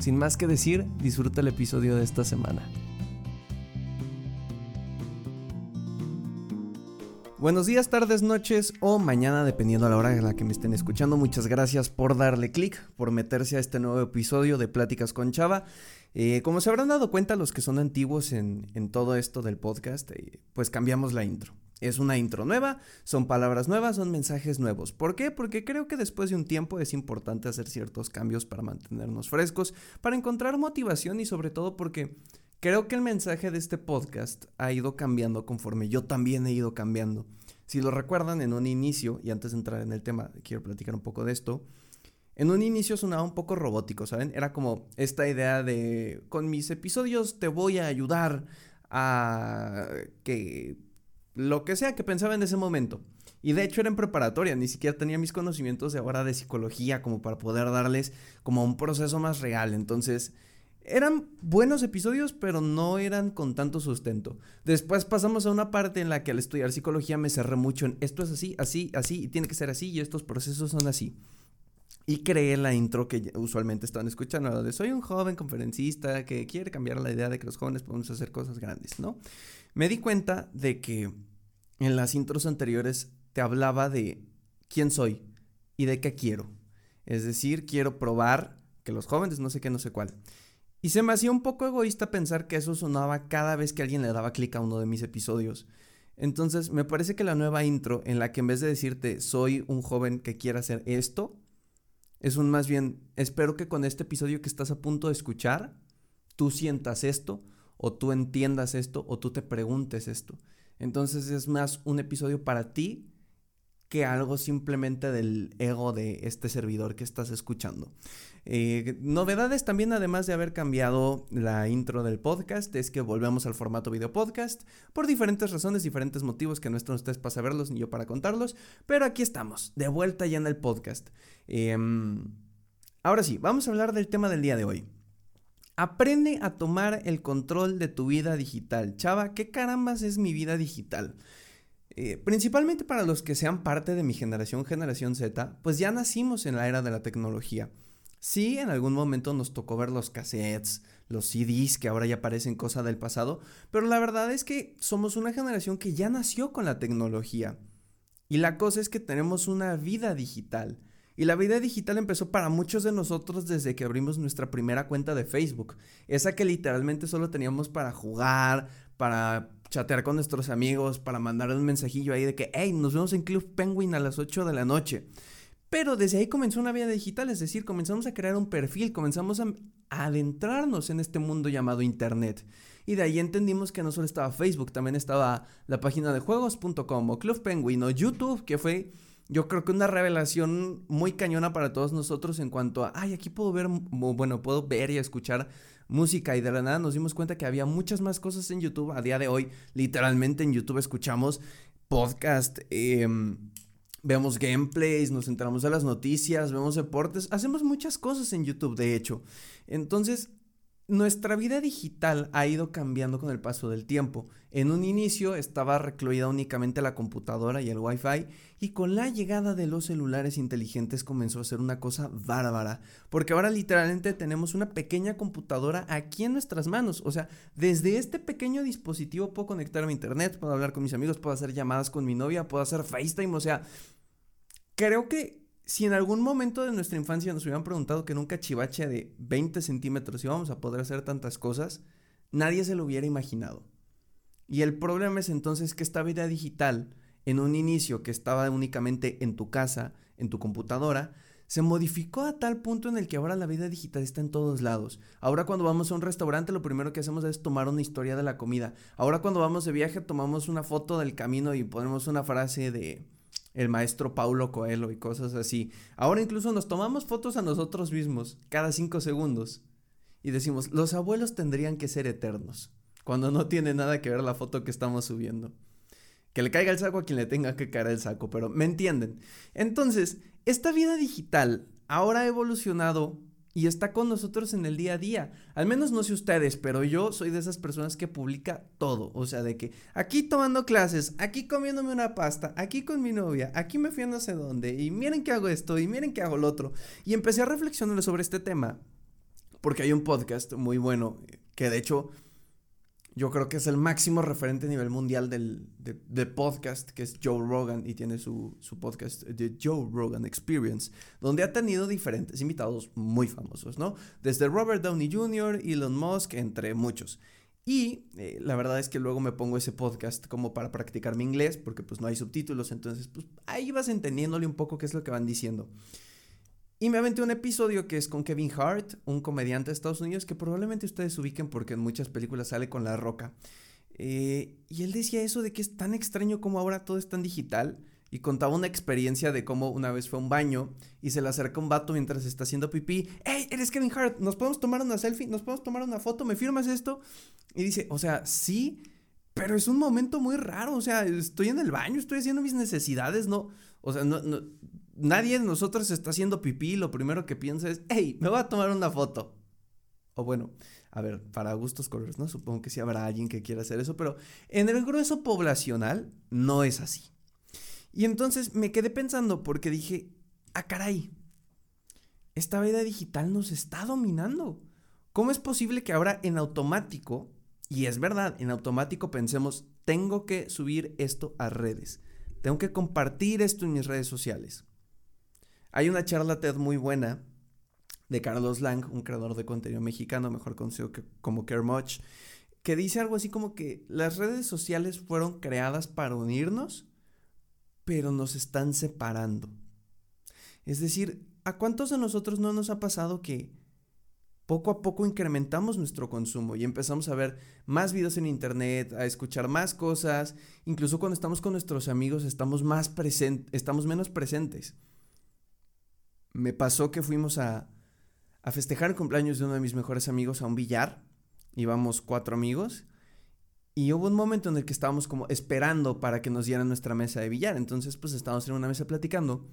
Sin más que decir, disfruta el episodio de esta semana. Buenos días, tardes, noches o mañana, dependiendo a la hora en la que me estén escuchando. Muchas gracias por darle clic, por meterse a este nuevo episodio de Pláticas con Chava. Eh, como se habrán dado cuenta los que son antiguos en, todo esto del podcast, eh, pues cambiamos la intro. Es una intro nueva, son palabras nuevas, son mensajes nuevos. ¿Por qué? Porque creo que después de un tiempo es importante hacer ciertos cambios para mantenernos frescos, para encontrar motivación y sobre todo porque creo que el mensaje de este podcast ha ido cambiando conforme yo también he ido cambiando. Si lo recuerdan en un inicio, y antes de entrar en el tema, quiero platicar un poco de esto. En un inicio sonaba un poco robótico, ¿saben? Era como esta idea de, con mis episodios te voy a ayudar a que lo que sea que pensaba en ese momento. Y de hecho era en preparatoria, ni siquiera tenía mis conocimientos de ahora de psicología como para poder darles como un proceso más real. Entonces, eran buenos episodios, pero no eran con tanto sustento. Después pasamos a una parte en la que al estudiar psicología me cerré mucho en esto es así, así, así, y tiene que ser así, y estos procesos son así. Y creé la intro que usualmente están escuchando, la de soy un joven conferencista que quiere cambiar la idea de que los jóvenes podemos hacer cosas grandes, ¿no? Me di cuenta de que en las intros anteriores te hablaba de quién soy y de qué quiero. Es decir, quiero probar que los jóvenes, no sé qué, no sé cuál. Y se me hacía un poco egoísta pensar que eso sonaba cada vez que alguien le daba clic a uno de mis episodios. Entonces, me parece que la nueva intro, en la que en vez de decirte soy un joven que quiera hacer esto, es un más bien, espero que con este episodio que estás a punto de escuchar, tú sientas esto, o tú entiendas esto, o tú te preguntes esto. Entonces es más un episodio para ti que algo simplemente del ego de este servidor que estás escuchando. Eh, novedades también, además de haber cambiado la intro del podcast, es que volvemos al formato video podcast por diferentes razones, diferentes motivos que no están ustedes para saberlos ni yo para contarlos, pero aquí estamos, de vuelta ya en el podcast. Em, ahora sí, vamos a hablar del tema del día de hoy. Aprende a tomar el control de tu vida digital. Chava, ¿qué carambas es mi vida digital? Eh, principalmente para los que sean parte de mi generación, generación Z, pues ya nacimos en la era de la tecnología. Sí, en algún momento nos tocó ver los cassettes, los CDs, que ahora ya parecen cosa del pasado, pero la verdad es que somos una generación que ya nació con la tecnología. Y la cosa es que tenemos una vida digital. Y la vida digital empezó para muchos de nosotros desde que abrimos nuestra primera cuenta de Facebook. Esa que literalmente solo teníamos para jugar, para chatear con nuestros amigos, para mandar un mensajillo ahí de que, hey, nos vemos en Club Penguin a las 8 de la noche. Pero desde ahí comenzó una vida digital, es decir, comenzamos a crear un perfil, comenzamos a, adentrarnos en este mundo llamado Internet. Y de ahí entendimos que no solo estaba Facebook, también estaba la página de juegos.com o Club Penguin o YouTube, que fue yo creo que una revelación muy cañona para todos nosotros en cuanto a, ay, aquí puedo ver, bueno, puedo ver y escuchar música y de la nada nos dimos cuenta que había muchas más cosas en YouTube. A día de hoy, literalmente en YouTube escuchamos podcast, em, vemos gameplays, nos enteramos de las noticias, vemos deportes, hacemos muchas cosas en YouTube, de hecho. Entonces, nuestra vida digital ha ido cambiando con el paso del tiempo. En un inicio estaba recluida únicamente la computadora y el Wi-Fi y con la llegada de los celulares inteligentes comenzó a ser una cosa bárbara, porque ahora literalmente tenemos una pequeña computadora aquí en nuestras manos, o sea, desde este pequeño dispositivo puedo conectarme a internet, puedo hablar con mis amigos, puedo hacer llamadas con mi novia, puedo hacer FaceTime, o sea, creo que si en algún momento de nuestra infancia nos hubieran preguntado que en un cachivache de 20 centímetros íbamos a poder hacer tantas cosas, nadie se lo hubiera imaginado. Y el problema es entonces que esta vida digital, en un inicio que estaba únicamente en tu casa, en tu computadora, se modificó a tal punto en el que ahora la vida digital está en todos lados. Ahora cuando vamos a un restaurante lo primero que hacemos es tomar una historia de la comida. Ahora cuando vamos de viaje tomamos una foto del camino y ponemos una frase de el maestro Paulo Coelho y cosas así. Ahora incluso nos tomamos fotos a nosotros mismos cada cinco segundos. y decimos, los abuelos tendrían que ser eternos, cuando no tiene nada que ver la foto que estamos subiendo. Que le caiga el saco a quien le tenga que caer el saco, pero me entienden. Entonces, esta vida digital ahora ha evolucionado y está con nosotros en el día a día. Al menos no sé ustedes, pero yo soy de esas personas que publica todo. O sea, de que aquí tomando clases, aquí comiéndome una pasta, aquí con mi novia, aquí me fui a no sé dónde, y miren que hago esto, y miren que hago lo otro. Y empecé a reflexionar sobre este tema, porque hay un podcast muy bueno, que de hecho yo creo que es el máximo referente a nivel mundial del, de, podcast, que es Joe Rogan, y tiene su, su podcast, The Joe Rogan Experience, donde ha tenido diferentes invitados muy famosos, ¿no? Desde Robert Downey Jr., Elon Musk, entre muchos. Y eh, la verdad es que luego me pongo ese podcast como para practicar mi inglés, porque pues no hay subtítulos, entonces pues ahí vas entendiéndole un poco qué es lo que van diciendo. Y me aventé un episodio que es con Kevin Hart, un comediante de Estados Unidos que probablemente ustedes ubiquen porque en muchas películas sale con la roca. Eh, y él decía eso de que es tan extraño como ahora todo es tan digital. Y contaba una experiencia de cómo una vez fue a un baño y se le acerca un vato mientras está haciendo pipí. ¡Hey, eres Kevin Hart! ¿Nos podemos tomar una selfie? ¿Nos podemos tomar una foto? ¿Me firmas esto? Y dice, o sea, sí, pero es un momento muy raro. O sea, estoy en el baño, estoy haciendo mis necesidades, no. O sea, no, no, nadie de nosotros está haciendo pipí, lo primero que piensa es, hey, me voy a tomar una foto. O bueno, a ver, para gustos colores, ¿no? Supongo que sí habrá alguien que quiera hacer eso, pero en el grueso poblacional no es así. Y entonces me quedé pensando porque dije, ah, caray, esta vida digital nos está dominando. ¿Cómo es posible que ahora en automático, y es verdad, en automático pensemos, tengo que subir esto a redes, tengo que compartir esto en mis redes sociales? Hay una charla TED muy buena de Carlos Lang, un creador de contenido mexicano, mejor conocido como Kermoch, que dice algo así como que las redes sociales fueron creadas para unirnos, pero nos están separando. Es decir, ¿a cuántos de nosotros no nos ha pasado que poco a poco incrementamos nuestro consumo y empezamos a ver más videos en internet, a escuchar más cosas, incluso cuando estamos con nuestros amigos estamos más presentes, estamos menos presentes me pasó que fuimos a, a festejar el cumpleaños de uno de mis mejores amigos a un billar. Íbamos cuatro amigos. Y hubo un momento en el que estábamos como esperando para que nos dieran nuestra mesa de billar. Entonces, pues estábamos en una mesa platicando.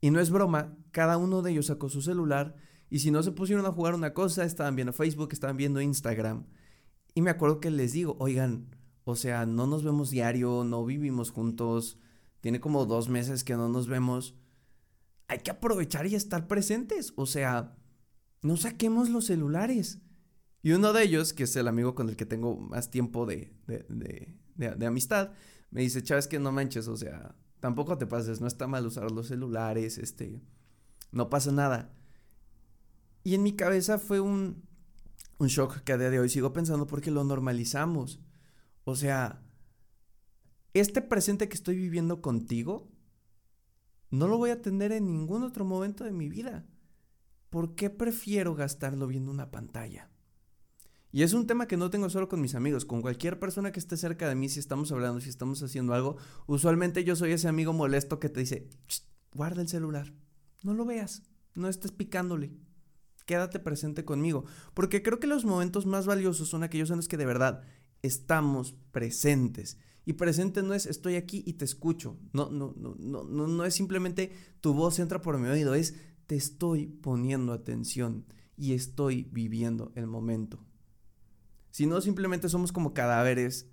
Y no es broma, cada uno de ellos sacó su celular. Y si no se pusieron a jugar una cosa, estaban viendo Facebook, estaban viendo Instagram. Y me acuerdo que les digo, oigan, o sea, no nos vemos diario, no vivimos juntos. Tiene como dos meses que no nos vemos hay que aprovechar y estar presentes. O sea, no saquemos los celulares. Y uno de ellos, que es el amigo con el que tengo más tiempo de, de, amistad, me dice, Chávez, que no manches, o sea, tampoco te pases, no está mal usar los celulares, este, no pasa nada. Y en mi cabeza fue un, un shock que a día de hoy sigo pensando porque lo normalizamos. O sea, este presente que estoy viviendo contigo no lo voy a tener en ningún otro momento de mi vida. ¿Por qué prefiero gastarlo viendo una pantalla? Y es un tema que no tengo solo con mis amigos, con cualquier persona que esté cerca de mí, si estamos hablando, si estamos haciendo algo, usualmente yo soy ese amigo molesto que te dice, guarda el celular, no lo veas, no estés picándole, quédate presente conmigo, porque creo que los momentos más valiosos son aquellos en los que de verdad estamos presentes. Y presente no es estoy aquí y te escucho. No, no, no, no, no, no es simplemente tu voz entra por mi oído, es te estoy poniendo atención y estoy viviendo el momento. Si no, simplemente somos como cadáveres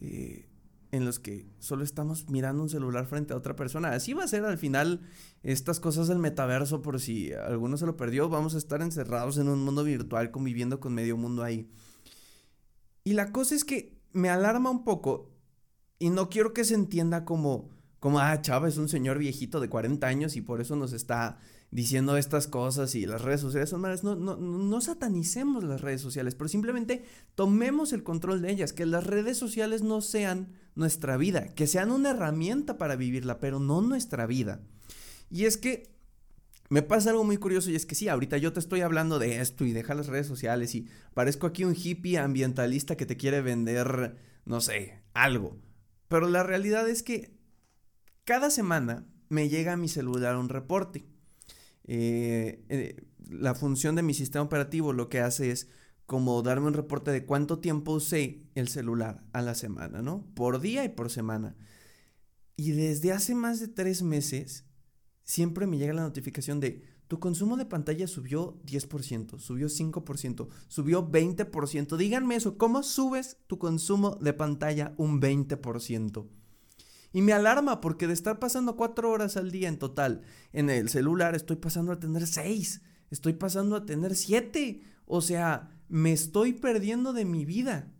eh, en los que solo estamos mirando un celular frente a otra persona. Así va a ser al final estas cosas del metaverso, por si alguno se lo perdió, vamos a estar encerrados en un mundo virtual conviviendo con medio mundo ahí. Y la cosa es que me alarma un poco y no quiero que se entienda como, como, ah, Chava es un señor viejito de 40 años y por eso nos está diciendo estas cosas y las redes sociales son malas. No, no, no satanicemos las redes sociales, pero simplemente tomemos el control de ellas, que las redes sociales no sean nuestra vida, que sean una herramienta para vivirla, pero no nuestra vida. Y es que me pasa algo muy curioso y es que sí, ahorita yo te estoy hablando de esto y deja las redes sociales y parezco aquí un hippie ambientalista que te quiere vender, no sé, algo. Pero la realidad es que cada semana me llega a mi celular un reporte. Eh, eh, la función de mi sistema operativo lo que hace es como darme un reporte de cuánto tiempo usé el celular a la semana, ¿no? Por día y por semana. Y desde hace más de tres meses, siempre me llega la notificación de tu consumo de pantalla subió 10%, subió 5%, subió 20%. Díganme eso, ¿cómo subes tu consumo de pantalla un 20%? Y me alarma porque de estar pasando cuatro horas al día en total en el celular, estoy pasando a tener seis, estoy pasando a tener siete. O sea, me estoy perdiendo de mi vida.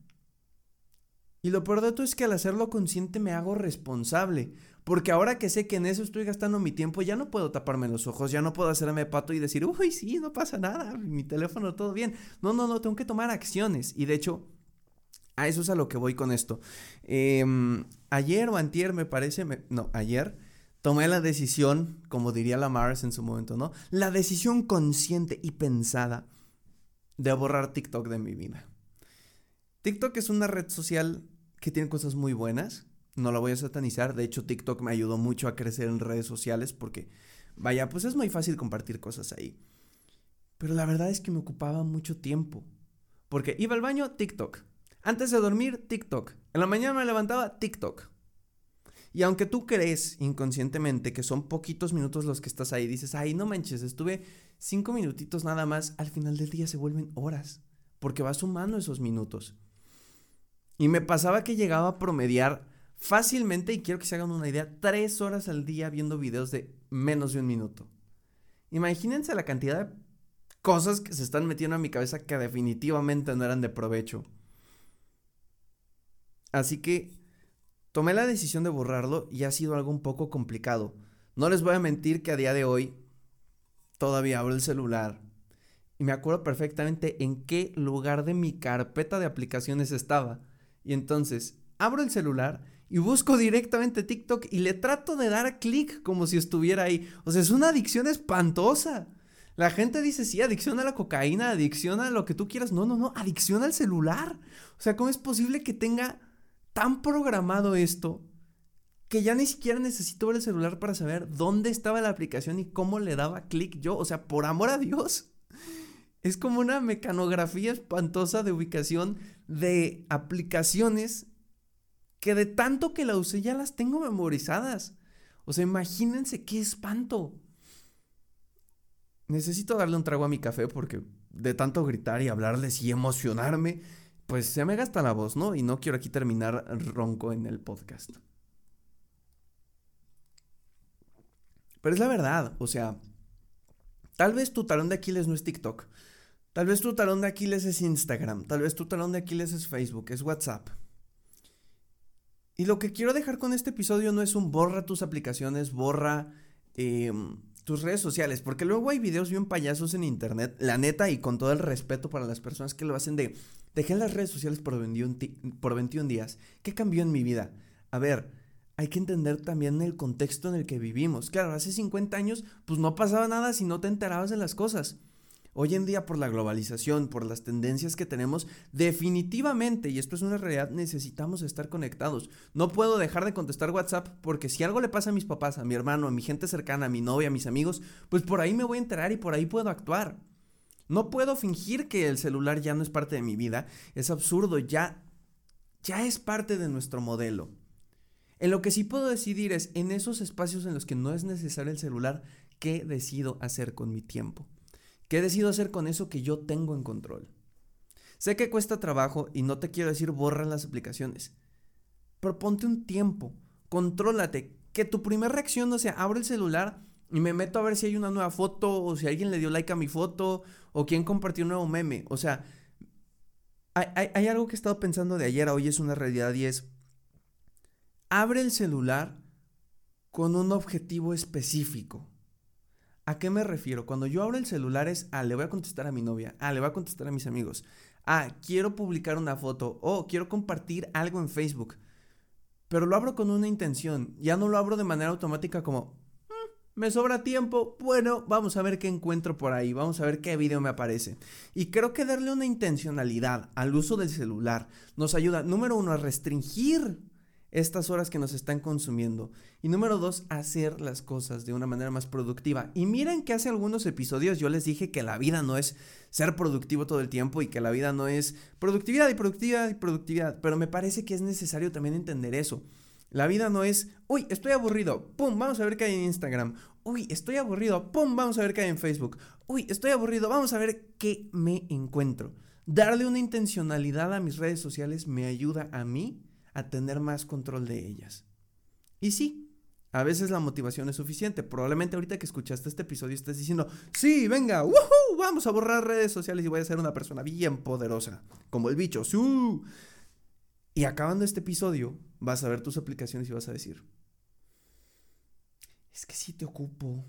Y lo peor de todo es que al hacerlo consciente me hago responsable. Porque ahora que sé que en eso estoy gastando mi tiempo, ya no puedo taparme los ojos, ya no puedo hacerme pato y decir, uy, sí, no pasa nada, mi teléfono todo bien. No, no, no, tengo que tomar acciones. Y de hecho, a eso es a lo que voy con esto. Em, ayer o antier, me parece, no, ayer, tomé la decisión, como diría la Mars en su momento, ¿no? La decisión consciente y pensada de borrar TikTok de mi vida. TikTok es una red social que tiene cosas muy buenas no la voy a satanizar. De hecho, TikTok me ayudó mucho a crecer en redes sociales porque, vaya, pues es muy fácil compartir cosas ahí. Pero la verdad es que me ocupaba mucho tiempo. Porque iba al baño, TikTok. Antes de dormir, TikTok. En la mañana me levantaba, TikTok. Y aunque tú crees inconscientemente que son poquitos minutos los que estás ahí, dices, ay, no manches, estuve cinco minutitos nada más, al final del día se vuelven horas. Porque vas sumando esos minutos. Y me pasaba que llegaba a promediar fácilmente, y quiero que se hagan una idea, tres horas al día viendo videos de menos de un minuto. Imagínense la cantidad de cosas que se están metiendo a mi cabeza que definitivamente no eran de provecho. Así que tomé la decisión de borrarlo y ha sido algo un poco complicado. No les voy a mentir que a día de hoy todavía abro el celular y me acuerdo perfectamente en qué lugar de mi carpeta de aplicaciones estaba. Y entonces abro el celular y busco directamente TikTok y le trato de dar clic como si estuviera ahí. O sea, es una adicción espantosa. La gente dice, sí, adicción a la cocaína, adicción a lo que tú quieras. No, no, no, adicción al celular. O sea, ¿cómo es posible que tenga tan programado esto que ya ni siquiera necesito ver el celular para saber dónde estaba la aplicación y cómo le daba clic yo? O sea, por amor a Dios. Es como una mecanografía espantosa de ubicación de aplicaciones que de tanto que la usé ya las tengo memorizadas. O sea, imagínense qué espanto. Necesito darle un trago a mi café porque de tanto gritar y hablarles y emocionarme, pues se me gasta la voz, ¿no? Y no quiero aquí terminar ronco en el podcast. Pero es la verdad, o sea, tal vez tu talón de Aquiles no es TikTok. Tal vez tu talón de Aquiles es Instagram. Tal vez tu talón de Aquiles es Facebook, es WhatsApp. Y lo que quiero dejar con este episodio no es un borra tus aplicaciones, borra em, tus redes sociales, porque luego hay videos bien payasos en internet, la neta, y con todo el respeto para las personas que lo hacen de, dejé las redes sociales por 21, por 21 días, ¿qué cambió en mi vida? A ver, hay que entender también el contexto en el que vivimos. Claro, hace 50 años, pues no pasaba nada si no te enterabas de las cosas. Hoy en día por la globalización, por las tendencias que tenemos, definitivamente, y esto es una realidad, necesitamos estar conectados. No puedo dejar de contestar WhatsApp porque si algo le pasa a mis papás, a mi hermano, a mi gente cercana, a mi novia, a mis amigos, pues por ahí me voy a enterar y por ahí puedo actuar. No puedo fingir que el celular ya no es parte de mi vida. Es absurdo, ya ya es parte de nuestro modelo. En lo que sí puedo decidir es en esos espacios en los que no es necesario el celular, ¿qué decido hacer con mi tiempo? ¿Qué decido hacer con eso que yo tengo en control? Sé que cuesta trabajo y no te quiero decir borra las aplicaciones, pero ponte un tiempo, contrólate, que tu primera reacción no sea abro el celular y me meto a ver si hay una nueva foto o si alguien le dio like a mi foto o quién compartió un nuevo meme. O sea, hay, hay algo que he estado pensando de ayer a hoy es una realidad y es, abre el celular con un objetivo específico. ¿A qué me refiero? Cuando yo abro el celular es, ah, le voy a contestar a mi novia, ah, le voy a contestar a mis amigos, ah, quiero publicar una foto, o quiero compartir algo en Facebook. Pero lo abro con una intención, ya no lo abro de manera automática como, mm, me sobra tiempo, bueno, vamos a ver qué encuentro por ahí, vamos a ver qué video me aparece. Y creo que darle una intencionalidad al uso del celular nos ayuda, número uno, a restringir estas horas que nos están consumiendo. Y número dos, hacer las cosas de una manera más productiva. Y miren que hace algunos episodios yo les dije que la vida no es ser productivo todo el tiempo y que la vida no es productividad y productividad y productividad. Pero me parece que es necesario también entender eso. La vida no es, uy, estoy aburrido, pum, vamos a ver qué hay en Instagram. Uy, estoy aburrido, pum, vamos a ver qué hay en Facebook. Uy, estoy aburrido, vamos a ver qué me encuentro. Darle una intencionalidad a mis redes sociales me ayuda a mí a tener más control de ellas. Y sí, a veces la motivación es suficiente. Probablemente ahorita que escuchaste este episodio estés diciendo, sí, venga, vamos a borrar redes sociales y voy a ser una persona bien poderosa, como el bicho. ¡Su! Y acabando este episodio, vas a ver tus aplicaciones y vas a decir, es que sí te ocupo.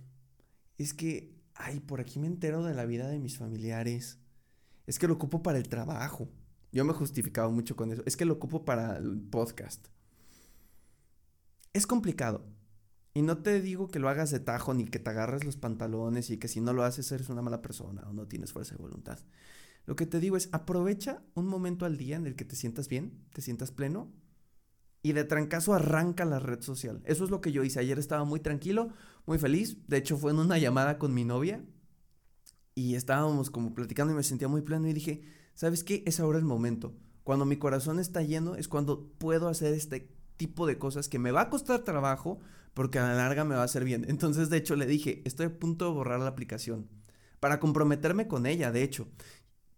Es que, ay, por aquí me entero de la vida de mis familiares. Es que lo ocupo para el trabajo. Yo me justificaba mucho con eso. Es que lo ocupo para el podcast. Es complicado. Y no te digo que lo hagas de tajo ni que te agarres los pantalones y que si no lo haces eres una mala persona o no tienes fuerza de voluntad. Lo que te digo es aprovecha un momento al día en el que te sientas bien, te sientas pleno y de trancazo arranca la red social. Eso es lo que yo hice. Ayer estaba muy tranquilo, muy feliz. De hecho fue en una llamada con mi novia y estábamos como platicando y me sentía muy pleno y dije, ¿sabes qué? Es ahora el momento. Cuando mi corazón está lleno es cuando puedo hacer este tipo de cosas que me va a costar trabajo porque a la larga me va a hacer bien. Entonces, de hecho, le dije, estoy a punto de borrar la aplicación para comprometerme con ella, de hecho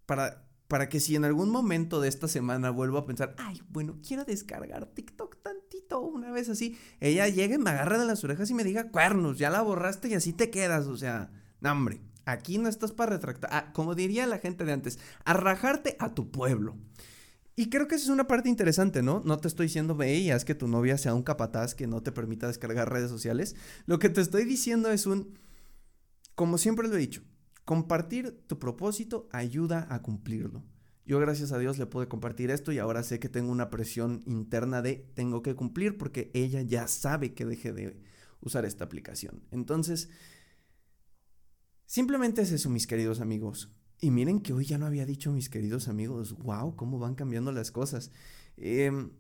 para, para que si en algún momento de esta semana vuelvo a pensar, ay, bueno, quiero descargar TikTok tantito, una vez así, ella llegue, me agarre de las orejas y me diga, cuernos, ya la borraste y así te quedas, o sea, no, hombre, aquí no estás para retractar, ah, como diría la gente de antes, arrajarte a tu pueblo. Y creo que esa es una parte interesante, ¿no? No te estoy diciendo, ve y haz que tu novia sea un capataz que no te permita descargar redes sociales. Lo que te estoy diciendo es un, como siempre lo he dicho, Compartir tu propósito ayuda a cumplirlo. Yo gracias a Dios le pude compartir esto y ahora sé que tengo una presión interna de tengo que cumplir porque ella ya sabe que dejé de usar esta aplicación. Entonces, simplemente es eso, mis queridos amigos. Y miren que hoy ya no había dicho mis queridos amigos, wow, cómo van cambiando las cosas. Em,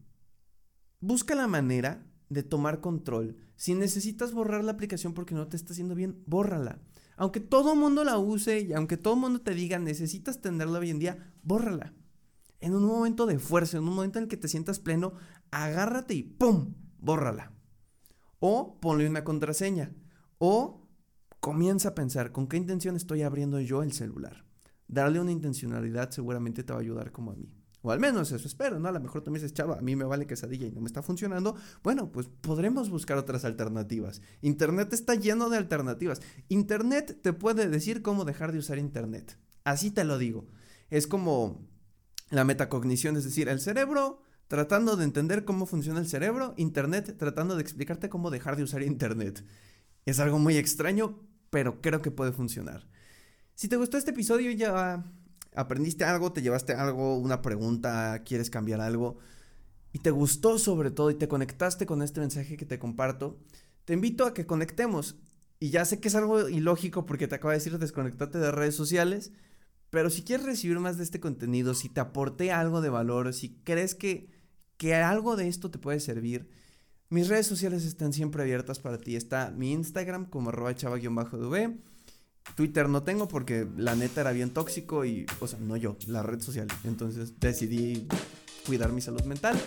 busca la manera de tomar control. Si necesitas borrar la aplicación porque no te está haciendo bien, bórrala. Aunque todo el mundo la use y aunque todo el mundo te diga necesitas tenerla hoy en día, bórrala. En un momento de fuerza, en un momento en el que te sientas pleno, agárrate y ¡pum! bórrala. O ponle una contraseña. O comienza a pensar con qué intención estoy abriendo yo el celular. Darle una intencionalidad seguramente te va a ayudar como a mí. O al menos eso espero, ¿no? A lo mejor tú me dices, chava, a mí me vale quesadilla y no me está funcionando. Bueno, pues podremos buscar otras alternativas. Internet está lleno de alternativas. Internet te puede decir cómo dejar de usar Internet. Así te lo digo. Es como la metacognición, es decir, el cerebro tratando de entender cómo funciona el cerebro, Internet tratando de explicarte cómo dejar de usar Internet. Es algo muy extraño, pero creo que puede funcionar. Si te gustó este episodio, ya aprendiste algo, te llevaste algo, una pregunta, quieres cambiar algo y te gustó sobre todo y te conectaste con este mensaje que te comparto, te invito a que conectemos. Y ya sé que es algo ilógico porque te acabo de decir desconectate de redes sociales, pero si quieres recibir más de este contenido, si te aporté algo de valor, si crees que, que algo de esto te puede servir, mis redes sociales están siempre abiertas para ti. Está mi Instagram como arroba chava-dv Twitter no tengo porque la neta era bien tóxico y, o sea, no yo, la red social. Entonces decidí cuidar mi salud mental.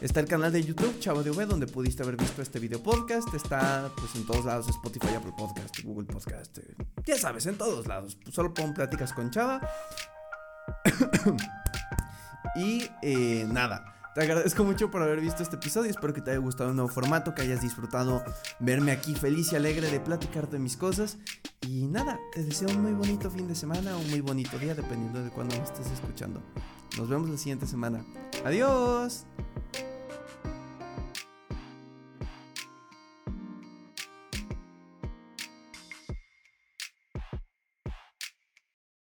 Está el canal de YouTube, Chavo de donde pudiste haber visto este video podcast. Está pues en todos lados, Spotify, Apple Podcast, Google Podcast. Eh, ya sabes, en todos lados. Solo pon pláticas con Chava. y eh, nada. Te agradezco mucho por haber visto este episodio. Espero que te haya gustado el nuevo formato, que hayas disfrutado verme aquí feliz y alegre de platicar de mis cosas. Y nada, te deseo un muy bonito fin de semana un muy bonito día, dependiendo de cuándo me estés escuchando. Nos vemos la siguiente semana. Adiós.